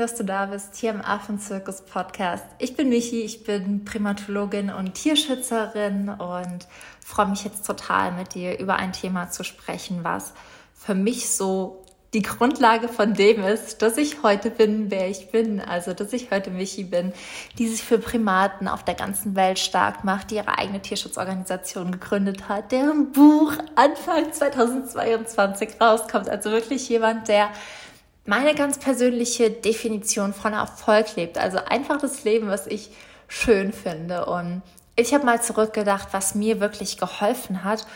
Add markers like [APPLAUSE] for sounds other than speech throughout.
dass du da bist, hier im Affenzirkus Podcast. Ich bin Michi, ich bin Primatologin und Tierschützerin und freue mich jetzt total mit dir über ein Thema zu sprechen, was für mich so die Grundlage von dem ist, dass ich heute bin, wer ich bin. Also, dass ich heute Michi bin, die sich für Primaten auf der ganzen Welt stark macht, die ihre eigene Tierschutzorganisation gegründet hat, deren Buch Anfang 2022 rauskommt. Also wirklich jemand, der meine ganz persönliche Definition von Erfolg lebt. Also einfach das Leben, was ich schön finde. Und ich habe mal zurückgedacht, was mir wirklich geholfen hat,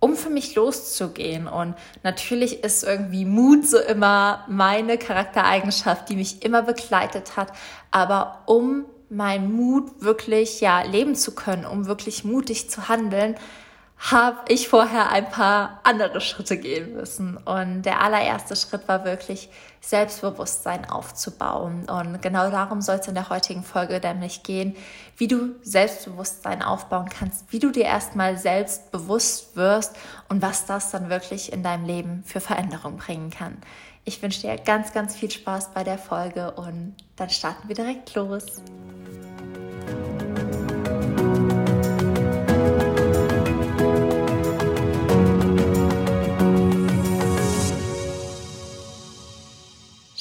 um für mich loszugehen. Und natürlich ist irgendwie Mut so immer meine Charaktereigenschaft, die mich immer begleitet hat. Aber um meinen Mut wirklich ja leben zu können, um wirklich mutig zu handeln, habe ich vorher ein paar andere Schritte gehen müssen. Und der allererste Schritt war wirklich Selbstbewusstsein aufzubauen. Und genau darum soll es in der heutigen Folge nämlich gehen, wie du Selbstbewusstsein aufbauen kannst, wie du dir erstmal selbst bewusst wirst und was das dann wirklich in deinem Leben für Veränderung bringen kann. Ich wünsche dir ganz, ganz viel Spaß bei der Folge und dann starten wir direkt los.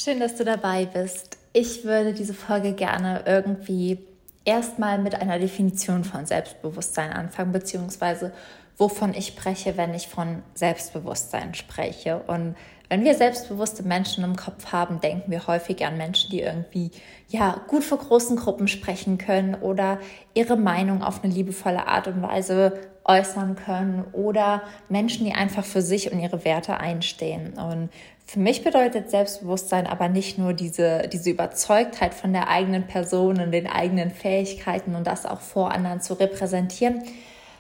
Schön, dass du dabei bist. Ich würde diese Folge gerne irgendwie erstmal mit einer Definition von Selbstbewusstsein anfangen, beziehungsweise wovon ich spreche, wenn ich von Selbstbewusstsein spreche. Und wenn wir selbstbewusste Menschen im Kopf haben, denken wir häufig an Menschen, die irgendwie ja gut vor großen Gruppen sprechen können oder ihre Meinung auf eine liebevolle Art und Weise äußern können oder Menschen, die einfach für sich und ihre Werte einstehen. Und für mich bedeutet Selbstbewusstsein aber nicht nur diese, diese Überzeugtheit von der eigenen Person und den eigenen Fähigkeiten und das auch vor anderen zu repräsentieren,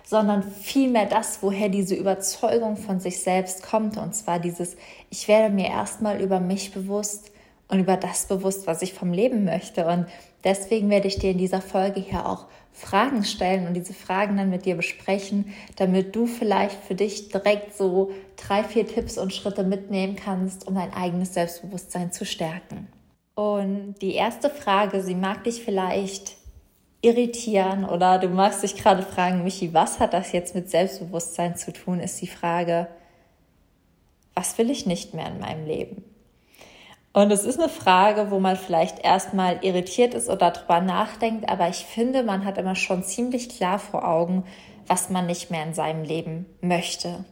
sondern vielmehr das, woher diese Überzeugung von sich selbst kommt. Und zwar dieses, ich werde mir erstmal über mich bewusst und über das bewusst, was ich vom Leben möchte. Und deswegen werde ich dir in dieser Folge hier auch Fragen stellen und diese Fragen dann mit dir besprechen, damit du vielleicht für dich direkt so drei, vier Tipps und Schritte mitnehmen kannst, um dein eigenes Selbstbewusstsein zu stärken. Und die erste Frage, sie mag dich vielleicht irritieren oder du magst dich gerade fragen, Michi, was hat das jetzt mit Selbstbewusstsein zu tun, ist die Frage, was will ich nicht mehr in meinem Leben? Und es ist eine Frage, wo man vielleicht erstmal irritiert ist oder drüber nachdenkt, aber ich finde, man hat immer schon ziemlich klar vor Augen, was man nicht mehr in seinem Leben möchte.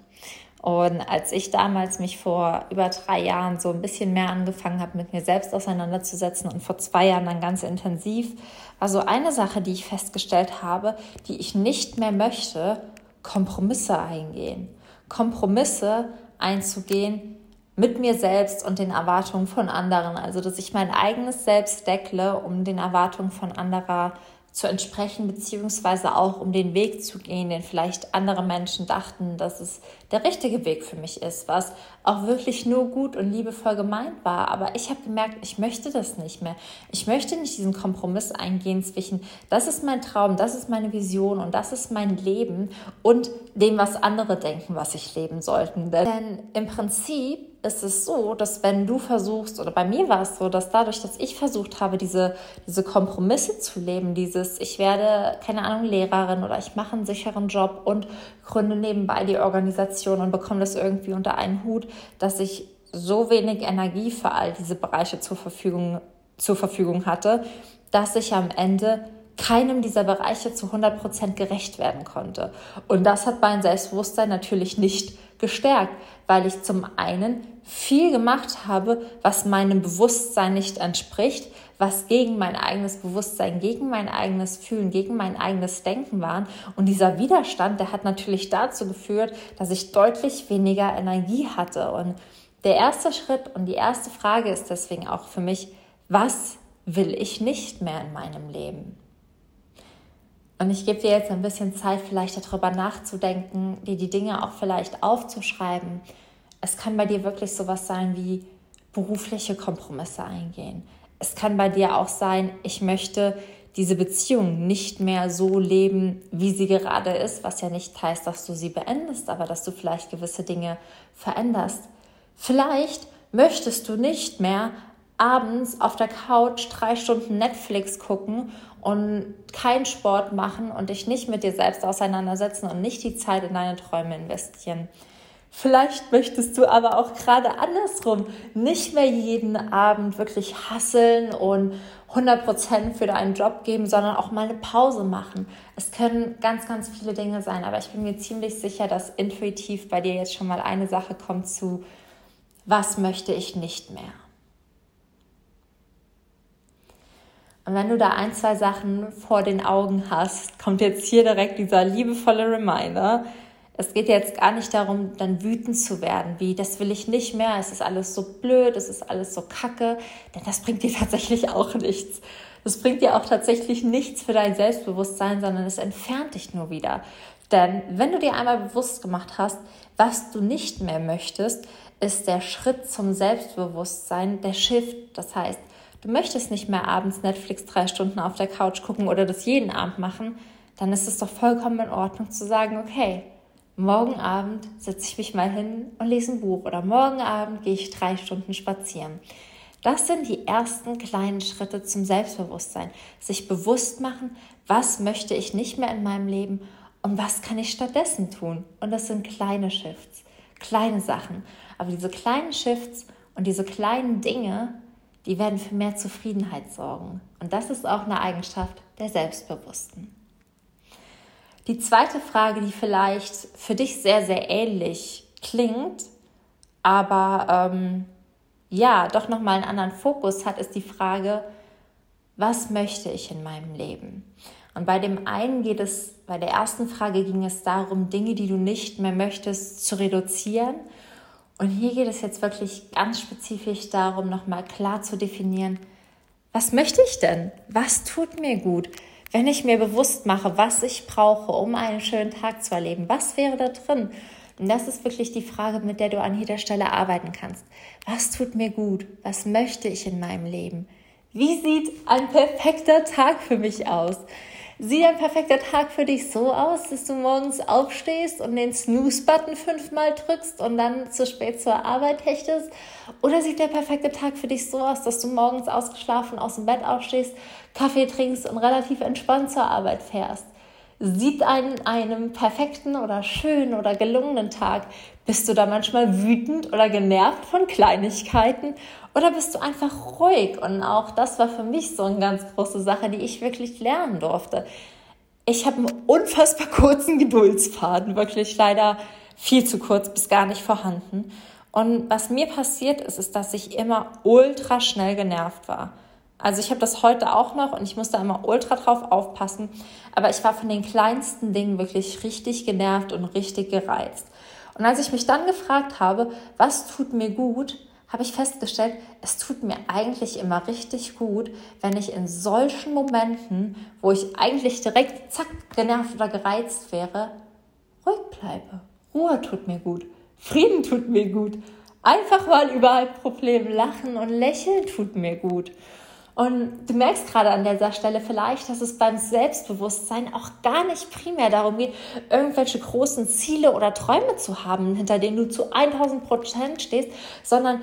Und als ich damals mich vor über drei Jahren so ein bisschen mehr angefangen habe, mit mir selbst auseinanderzusetzen und vor zwei Jahren dann ganz intensiv, war so eine Sache, die ich festgestellt habe, die ich nicht mehr möchte, Kompromisse eingehen. Kompromisse einzugehen, mit mir selbst und den Erwartungen von anderen. Also, dass ich mein eigenes Selbst deckle, um den Erwartungen von anderer zu entsprechen, beziehungsweise auch um den Weg zu gehen, den vielleicht andere Menschen dachten, dass es der richtige Weg für mich ist, was auch wirklich nur gut und liebevoll gemeint war. Aber ich habe gemerkt, ich möchte das nicht mehr. Ich möchte nicht diesen Kompromiss eingehen zwischen, das ist mein Traum, das ist meine Vision und das ist mein Leben und dem, was andere denken, was ich leben sollten. Denn im Prinzip ist es so, dass wenn du versuchst, oder bei mir war es so, dass dadurch, dass ich versucht habe, diese, diese Kompromisse zu leben, dieses, ich werde, keine Ahnung, Lehrerin oder ich mache einen sicheren Job und gründe nebenbei die Organisation und bekomme das irgendwie unter einen Hut, dass ich so wenig Energie für all diese Bereiche zur Verfügung, zur Verfügung hatte, dass ich am Ende keinem dieser Bereiche zu 100 Prozent gerecht werden konnte. Und das hat mein Selbstbewusstsein natürlich nicht gestärkt, weil ich zum einen viel gemacht habe, was meinem Bewusstsein nicht entspricht, was gegen mein eigenes Bewusstsein, gegen mein eigenes Fühlen, gegen mein eigenes Denken waren. Und dieser Widerstand, der hat natürlich dazu geführt, dass ich deutlich weniger Energie hatte. Und der erste Schritt und die erste Frage ist deswegen auch für mich, was will ich nicht mehr in meinem Leben? Und ich gebe dir jetzt ein bisschen Zeit, vielleicht darüber nachzudenken, dir die Dinge auch vielleicht aufzuschreiben. Es kann bei dir wirklich sowas sein wie berufliche Kompromisse eingehen. Es kann bei dir auch sein, ich möchte diese Beziehung nicht mehr so leben, wie sie gerade ist, was ja nicht heißt, dass du sie beendest, aber dass du vielleicht gewisse Dinge veränderst. Vielleicht möchtest du nicht mehr abends auf der Couch drei Stunden Netflix gucken und keinen Sport machen und dich nicht mit dir selbst auseinandersetzen und nicht die Zeit in deine Träume investieren. Vielleicht möchtest du aber auch gerade andersrum nicht mehr jeden Abend wirklich hasseln und 100% für deinen Job geben, sondern auch mal eine Pause machen. Es können ganz, ganz viele Dinge sein, aber ich bin mir ziemlich sicher, dass intuitiv bei dir jetzt schon mal eine Sache kommt zu, was möchte ich nicht mehr? Und wenn du da ein, zwei Sachen vor den Augen hast, kommt jetzt hier direkt dieser liebevolle Reminder, es geht jetzt gar nicht darum, dann wütend zu werden, wie das will ich nicht mehr, es ist alles so blöd, es ist alles so kacke, denn das bringt dir [LAUGHS] tatsächlich auch nichts. Das bringt dir auch tatsächlich nichts für dein Selbstbewusstsein, sondern es entfernt dich nur wieder. Denn wenn du dir einmal bewusst gemacht hast, was du nicht mehr möchtest, ist der Schritt zum Selbstbewusstsein der Shift. Das heißt, du möchtest nicht mehr abends Netflix drei Stunden auf der Couch gucken oder das jeden Abend machen, dann ist es doch vollkommen in Ordnung zu sagen, okay, morgen Abend setze ich mich mal hin und lese ein Buch oder morgen Abend gehe ich drei Stunden spazieren. Das sind die ersten kleinen Schritte zum Selbstbewusstsein. Sich bewusst machen, was möchte ich nicht mehr in meinem Leben und was kann ich stattdessen tun. Und das sind kleine Shifts, kleine Sachen. Aber diese kleinen Shifts und diese kleinen Dinge, die werden für mehr Zufriedenheit sorgen. Und das ist auch eine Eigenschaft der Selbstbewussten. Die zweite Frage, die vielleicht für dich sehr, sehr ähnlich klingt, aber ähm, ja, doch nochmal einen anderen Fokus hat, ist die Frage, was möchte ich in meinem Leben? Und bei dem einen geht es, bei der ersten Frage ging es darum, Dinge, die du nicht mehr möchtest, zu reduzieren. Und hier geht es jetzt wirklich ganz spezifisch darum, nochmal klar zu definieren, was möchte ich denn? Was tut mir gut? Wenn ich mir bewusst mache, was ich brauche, um einen schönen Tag zu erleben, was wäre da drin? Und das ist wirklich die Frage, mit der du an jeder Stelle arbeiten kannst. Was tut mir gut? Was möchte ich in meinem Leben? Wie sieht ein perfekter Tag für mich aus? Sieht ein perfekter Tag für dich so aus, dass du morgens aufstehst und den Snooze-Button fünfmal drückst und dann zu spät zur Arbeit hechtest? Oder sieht der perfekte Tag für dich so aus, dass du morgens ausgeschlafen aus dem Bett aufstehst, Kaffee trinkst und relativ entspannt zur Arbeit fährst? Sieht an einem perfekten oder schönen oder gelungenen Tag, bist du da manchmal wütend oder genervt von Kleinigkeiten oder bist du einfach ruhig? Und auch das war für mich so eine ganz große Sache, die ich wirklich lernen durfte. Ich habe einen unfassbar kurzen Geduldsfaden, wirklich leider viel zu kurz bis gar nicht vorhanden. Und was mir passiert ist, ist, dass ich immer ultra schnell genervt war. Also ich habe das heute auch noch und ich musste immer ultra drauf aufpassen. Aber ich war von den kleinsten Dingen wirklich richtig genervt und richtig gereizt. Und als ich mich dann gefragt habe, was tut mir gut, habe ich festgestellt, es tut mir eigentlich immer richtig gut, wenn ich in solchen Momenten, wo ich eigentlich direkt zack genervt oder gereizt wäre, ruhig bleibe. Ruhe tut mir gut. Frieden tut mir gut. Einfach mal über ein Problem lachen und lächeln tut mir gut. Und du merkst gerade an dieser Stelle vielleicht, dass es beim Selbstbewusstsein auch gar nicht primär darum geht, irgendwelche großen Ziele oder Träume zu haben, hinter denen du zu 1000 Prozent stehst, sondern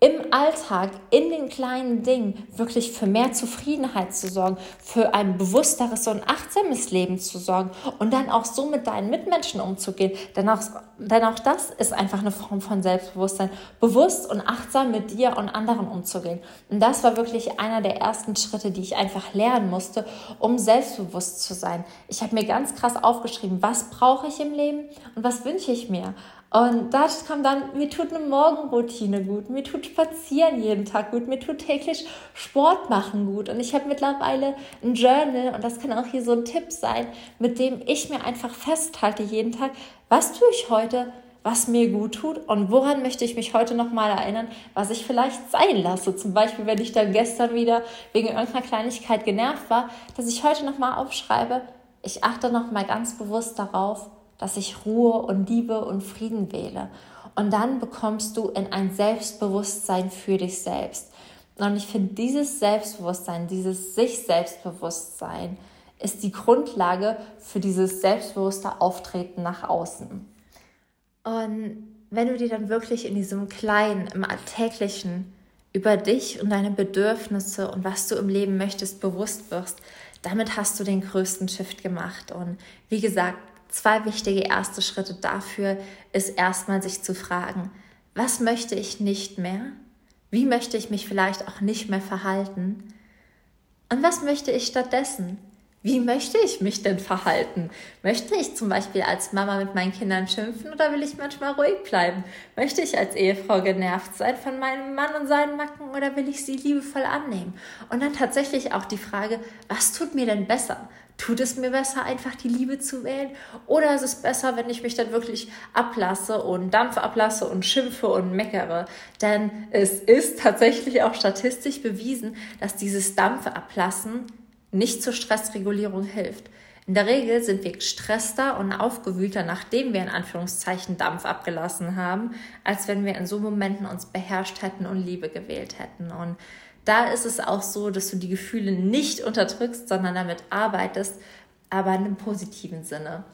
im Alltag, in den kleinen Dingen wirklich für mehr Zufriedenheit zu sorgen, für ein bewussteres und achtsames Leben zu sorgen und dann auch so mit deinen Mitmenschen umzugehen. Denn auch, denn auch das ist einfach eine Form von Selbstbewusstsein, bewusst und achtsam mit dir und anderen umzugehen. Und das war wirklich einer der ersten Schritte, die ich einfach lernen musste, um selbstbewusst zu sein. Ich habe mir ganz krass aufgeschrieben, was brauche ich im Leben und was wünsche ich mir. Und da kam dann, mir tut eine Morgenroutine gut, mir tut Spazieren jeden Tag gut, mir tut täglich Sport machen gut. Und ich habe mittlerweile ein Journal und das kann auch hier so ein Tipp sein, mit dem ich mir einfach festhalte jeden Tag, was tue ich heute, was mir gut tut und woran möchte ich mich heute nochmal erinnern, was ich vielleicht sein lasse. Zum Beispiel, wenn ich dann gestern wieder wegen irgendeiner Kleinigkeit genervt war, dass ich heute nochmal aufschreibe, ich achte nochmal ganz bewusst darauf, dass ich Ruhe und Liebe und Frieden wähle. Und dann bekommst du in ein Selbstbewusstsein für dich selbst. Und ich finde, dieses Selbstbewusstsein, dieses sich-Selbstbewusstsein ist die Grundlage für dieses selbstbewusste Auftreten nach außen. Und wenn du dir dann wirklich in diesem kleinen, im alltäglichen über dich und deine Bedürfnisse und was du im Leben möchtest bewusst wirst, damit hast du den größten Shift gemacht. Und wie gesagt, zwei wichtige erste Schritte dafür ist erstmal sich zu fragen, was möchte ich nicht mehr? Wie möchte ich mich vielleicht auch nicht mehr verhalten? Und was möchte ich stattdessen? Wie möchte ich mich denn verhalten? Möchte ich zum Beispiel als Mama mit meinen Kindern schimpfen oder will ich manchmal ruhig bleiben? Möchte ich als Ehefrau genervt sein von meinem Mann und seinen Macken oder will ich sie liebevoll annehmen? Und dann tatsächlich auch die Frage, was tut mir denn besser? Tut es mir besser, einfach die Liebe zu wählen? Oder ist es besser, wenn ich mich dann wirklich ablasse und Dampf ablasse und schimpfe und meckere? Denn es ist tatsächlich auch statistisch bewiesen, dass dieses Dampf ablassen nicht zur Stressregulierung hilft. In der Regel sind wir gestresster und aufgewühlter, nachdem wir in Anführungszeichen Dampf abgelassen haben, als wenn wir in so Momenten uns beherrscht hätten und Liebe gewählt hätten. Und da ist es auch so, dass du die Gefühle nicht unterdrückst, sondern damit arbeitest, aber in einem positiven Sinne.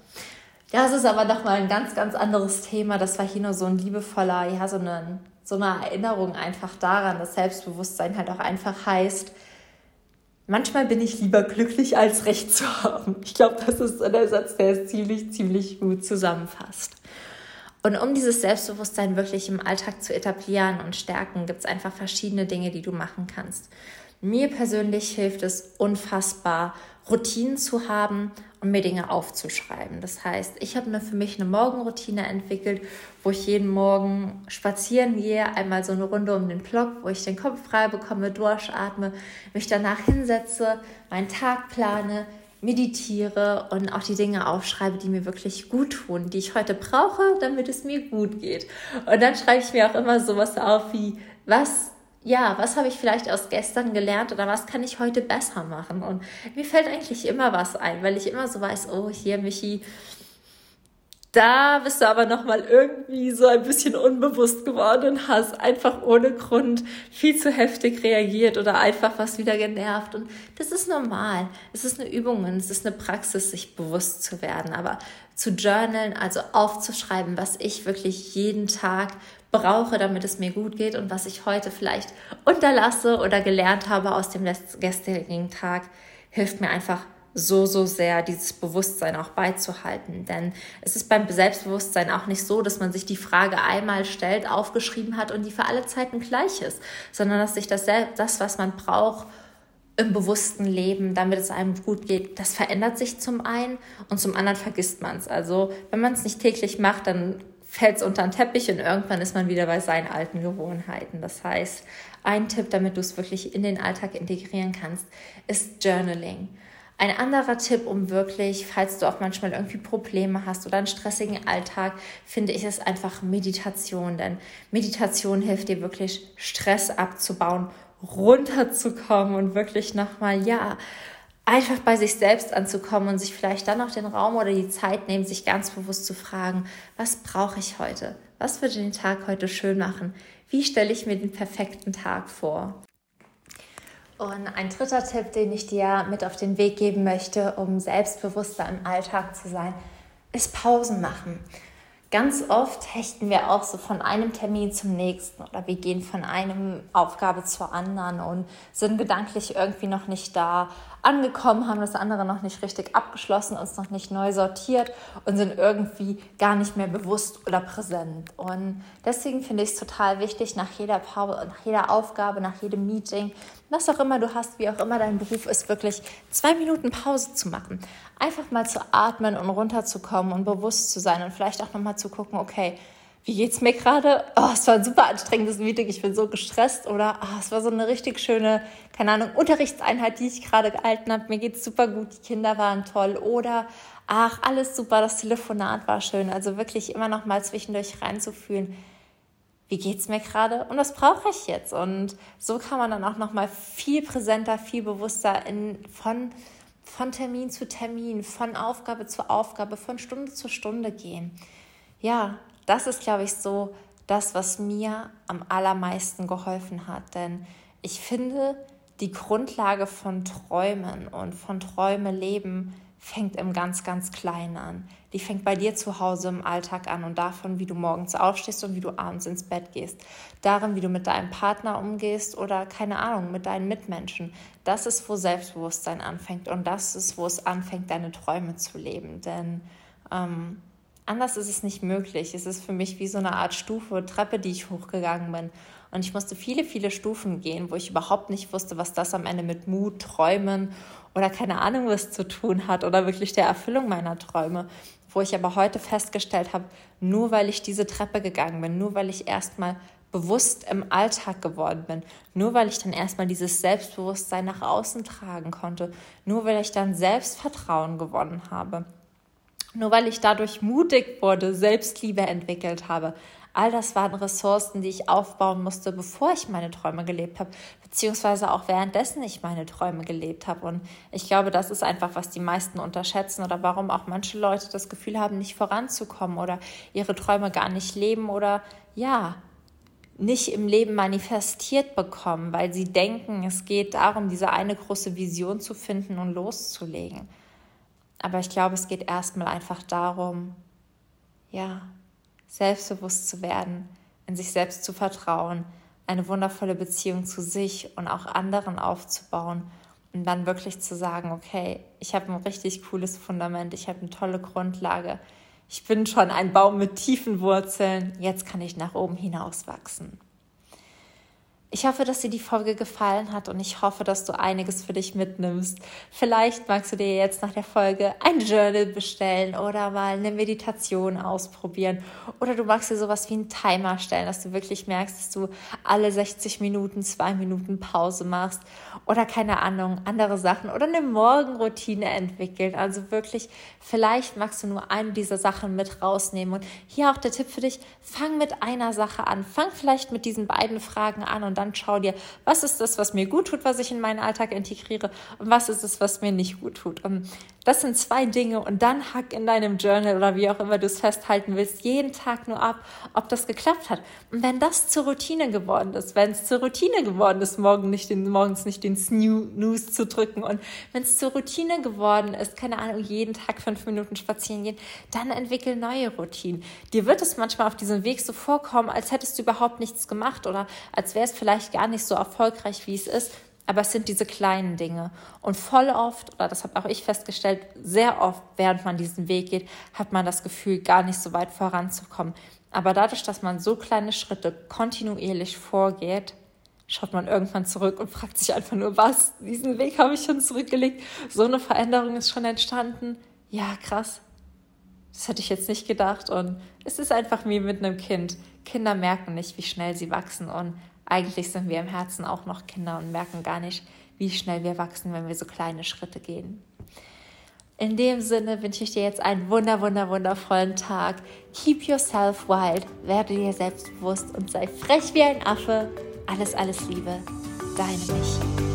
Ja, es ist aber nochmal ein ganz, ganz anderes Thema. Das war hier nur so ein liebevoller, ja, so eine, so eine Erinnerung einfach daran, dass Selbstbewusstsein halt auch einfach heißt, manchmal bin ich lieber glücklich, als Recht zu haben. Ich glaube, das ist der Satz, der es ziemlich, ziemlich gut zusammenfasst. Und um dieses Selbstbewusstsein wirklich im Alltag zu etablieren und stärken, gibt es einfach verschiedene Dinge, die du machen kannst. Mir persönlich hilft es unfassbar, Routinen zu haben und mir Dinge aufzuschreiben. Das heißt, ich habe mir für mich eine Morgenroutine entwickelt, wo ich jeden Morgen spazieren gehe, einmal so eine Runde um den Block, wo ich den Kopf frei bekomme, durchatme, mich danach hinsetze, meinen Tag plane, meditiere und auch die Dinge aufschreibe, die mir wirklich gut tun, die ich heute brauche, damit es mir gut geht. Und dann schreibe ich mir auch immer sowas auf wie, was ja, was habe ich vielleicht aus gestern gelernt oder was kann ich heute besser machen? Und mir fällt eigentlich immer was ein, weil ich immer so weiß, oh, hier, Michi, da bist du aber nochmal irgendwie so ein bisschen unbewusst geworden und hast einfach ohne Grund viel zu heftig reagiert oder einfach was wieder genervt. Und das ist normal. Es ist eine Übung und es ist eine Praxis, sich bewusst zu werden. Aber zu journalen, also aufzuschreiben, was ich wirklich jeden Tag brauche, damit es mir gut geht und was ich heute vielleicht unterlasse oder gelernt habe aus dem gestrigen Tag, hilft mir einfach so, so sehr, dieses Bewusstsein auch beizuhalten. Denn es ist beim Selbstbewusstsein auch nicht so, dass man sich die Frage einmal stellt, aufgeschrieben hat und die für alle Zeiten gleich ist, sondern dass sich das, das was man braucht, im bewussten Leben, damit es einem gut geht, das verändert sich zum einen und zum anderen vergisst man es. Also wenn man es nicht täglich macht, dann fällt es unter den Teppich und irgendwann ist man wieder bei seinen alten Gewohnheiten. Das heißt, ein Tipp, damit du es wirklich in den Alltag integrieren kannst, ist Journaling. Ein anderer Tipp, um wirklich, falls du auch manchmal irgendwie Probleme hast oder einen stressigen Alltag, finde ich es einfach Meditation. Denn Meditation hilft dir wirklich, Stress abzubauen, runterzukommen und wirklich nochmal, ja, einfach bei sich selbst anzukommen und sich vielleicht dann noch den Raum oder die Zeit nehmen, sich ganz bewusst zu fragen, was brauche ich heute? Was würde den Tag heute schön machen? Wie stelle ich mir den perfekten Tag vor? Und ein dritter Tipp, den ich dir mit auf den Weg geben möchte, um selbstbewusster im Alltag zu sein, ist Pausen machen. Ganz oft hechten wir auch so von einem Termin zum nächsten oder wir gehen von einem Aufgabe zur anderen und sind gedanklich irgendwie noch nicht da angekommen, haben das andere noch nicht richtig abgeschlossen, uns noch nicht neu sortiert und sind irgendwie gar nicht mehr bewusst oder präsent. Und deswegen finde ich es total wichtig, nach jeder Pause, nach jeder Aufgabe, nach jedem Meeting, was auch immer du hast, wie auch immer dein Beruf ist, wirklich zwei Minuten Pause zu machen. Einfach mal zu atmen und runterzukommen und bewusst zu sein und vielleicht auch nochmal zu gucken, okay, wie geht's mir gerade? Oh, es war ein super anstrengendes Meeting, ich bin so gestresst oder oh, es war so eine richtig schöne, keine Ahnung, Unterrichtseinheit, die ich gerade gehalten habe. Mir geht's super gut, die Kinder waren toll oder ach, alles super, das Telefonat war schön. Also wirklich immer noch mal zwischendurch reinzufühlen, wie geht's mir gerade und was brauche ich jetzt? Und so kann man dann auch noch mal viel präsenter, viel bewusster in, von von Termin zu Termin, von Aufgabe zu Aufgabe, von Stunde zu Stunde gehen. Ja, das ist, glaube ich, so das, was mir am allermeisten geholfen hat. Denn ich finde, die Grundlage von Träumen und von Träume leben fängt im ganz, ganz Kleinen an. Die fängt bei dir zu Hause im Alltag an und davon, wie du morgens aufstehst und wie du abends ins Bett gehst. Darin, wie du mit deinem Partner umgehst oder keine Ahnung, mit deinen Mitmenschen. Das ist, wo Selbstbewusstsein anfängt und das ist, wo es anfängt, deine Träume zu leben. Denn ähm, anders ist es nicht möglich. Es ist für mich wie so eine Art Stufe, Treppe, die ich hochgegangen bin. Und ich musste viele, viele Stufen gehen, wo ich überhaupt nicht wusste, was das am Ende mit Mut, Träumen oder keine Ahnung was zu tun hat oder wirklich der Erfüllung meiner Träume. Wo ich aber heute festgestellt habe, nur weil ich diese Treppe gegangen bin, nur weil ich erstmal bewusst im Alltag geworden bin, nur weil ich dann erstmal dieses Selbstbewusstsein nach außen tragen konnte, nur weil ich dann Selbstvertrauen gewonnen habe, nur weil ich dadurch mutig wurde, Selbstliebe entwickelt habe, All das waren Ressourcen, die ich aufbauen musste, bevor ich meine Träume gelebt habe, beziehungsweise auch währenddessen ich meine Träume gelebt habe. Und ich glaube, das ist einfach, was die meisten unterschätzen oder warum auch manche Leute das Gefühl haben, nicht voranzukommen oder ihre Träume gar nicht leben oder ja, nicht im Leben manifestiert bekommen, weil sie denken, es geht darum, diese eine große Vision zu finden und loszulegen. Aber ich glaube, es geht erstmal einfach darum, ja, selbstbewusst zu werden, in sich selbst zu vertrauen, eine wundervolle Beziehung zu sich und auch anderen aufzubauen und dann wirklich zu sagen, okay, ich habe ein richtig cooles Fundament, ich habe eine tolle Grundlage, ich bin schon ein Baum mit tiefen Wurzeln, jetzt kann ich nach oben hinaus wachsen. Ich hoffe, dass dir die Folge gefallen hat und ich hoffe, dass du einiges für dich mitnimmst. Vielleicht magst du dir jetzt nach der Folge ein Journal bestellen oder mal eine Meditation ausprobieren oder du magst dir sowas wie einen Timer stellen, dass du wirklich merkst, dass du alle 60 Minuten zwei Minuten Pause machst oder keine Ahnung, andere Sachen oder eine Morgenroutine entwickeln. Also wirklich, vielleicht magst du nur eine dieser Sachen mit rausnehmen und hier auch der Tipp für dich, fang mit einer Sache an. Fang vielleicht mit diesen beiden Fragen an und dann schau dir, was ist das, was mir gut tut, was ich in meinen Alltag integriere und was ist es, was mir nicht gut tut. Und das sind zwei Dinge und dann hack in deinem Journal oder wie auch immer du es festhalten willst, jeden Tag nur ab, ob das geklappt hat. Und wenn das zur Routine geworden ist, wenn es zur Routine geworden ist, morgen nicht den, morgens nicht den Snooze zu drücken und wenn es zur Routine geworden ist, keine Ahnung, jeden Tag fünf Minuten spazieren gehen, dann entwickel neue Routinen. Dir wird es manchmal auf diesem Weg so vorkommen, als hättest du überhaupt nichts gemacht oder als wäre es vielleicht vielleicht gar nicht so erfolgreich, wie es ist, aber es sind diese kleinen Dinge. Und voll oft, oder das habe auch ich festgestellt, sehr oft, während man diesen Weg geht, hat man das Gefühl, gar nicht so weit voranzukommen. Aber dadurch, dass man so kleine Schritte kontinuierlich vorgeht, schaut man irgendwann zurück und fragt sich einfach nur, was, diesen Weg habe ich schon zurückgelegt. So eine Veränderung ist schon entstanden. Ja, krass. Das hätte ich jetzt nicht gedacht. Und es ist einfach wie mit einem Kind. Kinder merken nicht, wie schnell sie wachsen. Und eigentlich sind wir im Herzen auch noch Kinder und merken gar nicht, wie schnell wir wachsen, wenn wir so kleine Schritte gehen. In dem Sinne wünsche ich dir jetzt einen wunder, wunder, wundervollen Tag. Keep yourself wild, werde dir selbstbewusst und sei frech wie ein Affe. Alles, alles Liebe, deine Michi.